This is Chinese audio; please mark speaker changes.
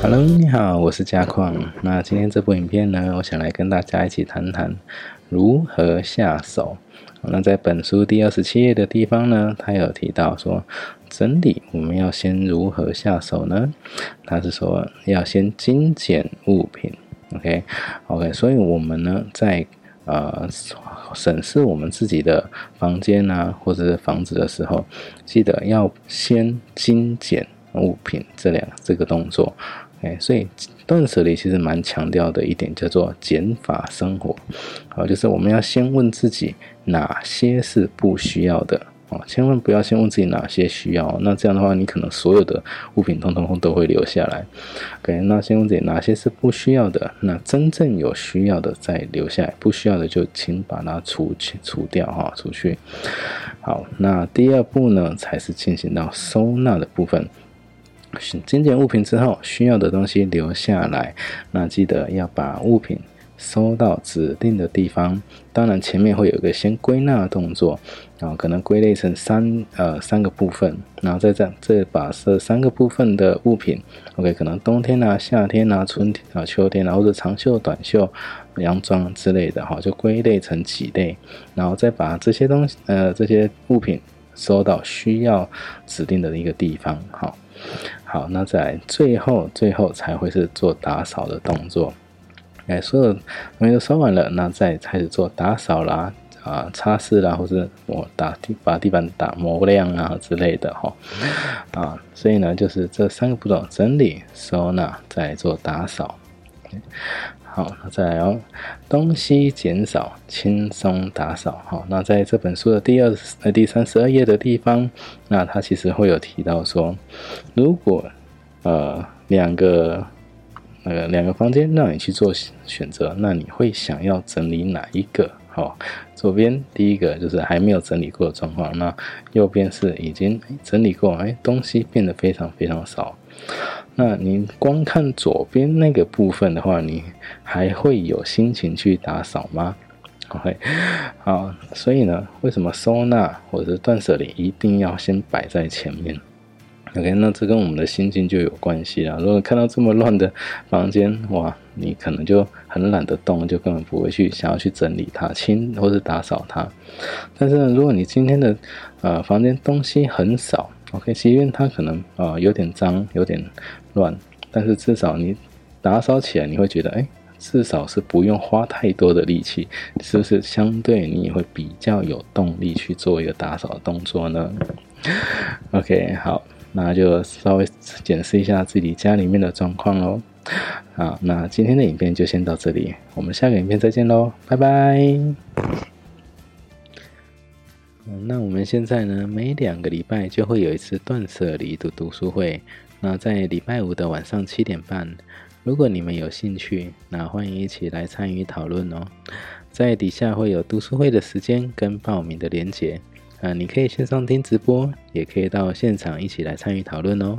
Speaker 1: Hello，你好，我是嘉矿。那今天这部影片呢，我想来跟大家一起谈谈如何下手。那在本书第二十七页的地方呢，他有提到说，整理我们要先如何下手呢？他是说要先精简物品。OK，OK，所以我们呢，在呃审视我们自己的房间啊，或者是房子的时候，记得要先精简物品这两这个动作。哎，所以断舍离其实蛮强调的一点叫做减法生活，好，就是我们要先问自己哪些是不需要的哦，千万不要先问自己哪些需要，那这样的话你可能所有的物品通通都会留下来。OK，那先问自己哪些是不需要的，那真正有需要的再留下来，不需要的就请把它除去除掉哈，除去。好，那第二步呢才是进行到收纳的部分。精简物品之后，需要的东西留下来。那记得要把物品收到指定的地方。当然，前面会有一个先归纳动作，然后可能归类成三呃三个部分，然后再这样再把这三个部分的物品，OK，可能冬天啊、夏天啊、春天啊、秋天啊，或者长袖、短袖、洋装之类的哈，就归类成几类，然后再把这些东西呃这些物品收到需要指定的一个地方，好。好，那在最后，最后才会是做打扫的动作。哎，所有东西都收完了，那再开始做打扫啦，啊，擦拭啦，或者抹打地把地板打磨亮啊之类的哈。啊，所以呢，就是这三个步骤：整理、收纳，再做打扫。好，那再来哦，东西减少，轻松打扫。好，那在这本书的第二呃第三十二页的地方，那它其实会有提到说，如果呃两个呃两个房间让你去做选择，那你会想要整理哪一个？好，左边第一个就是还没有整理过的状况，那右边是已经整理过，哎，东西变得非常非常少。那你光看左边那个部分的话，你还会有心情去打扫吗？OK，好，所以呢，为什么收纳或者是断舍离一定要先摆在前面？OK，那这跟我们的心境就有关系了。如果看到这么乱的房间，哇，你可能就很懒得动，就根本不会去想要去整理它、清或是打扫它。但是呢，如果你今天的呃房间东西很少，OK，即便它可能啊有点脏、有点乱，但是至少你打扫起来，你会觉得，哎，至少是不用花太多的力气，是不是？相对你也会比较有动力去做一个打扫的动作呢？OK，好，那就稍微检视一下自己家里面的状况喽。好，那今天的影片就先到这里，我们下个影片再见喽，拜拜。那我们现在呢，每两个礼拜就会有一次断舍离的读书会。那在礼拜五的晚上七点半，如果你们有兴趣，那欢迎一起来参与讨论哦。在底下会有读书会的时间跟报名的连结，啊，你可以线上听直播，也可以到现场一起来参与讨论哦。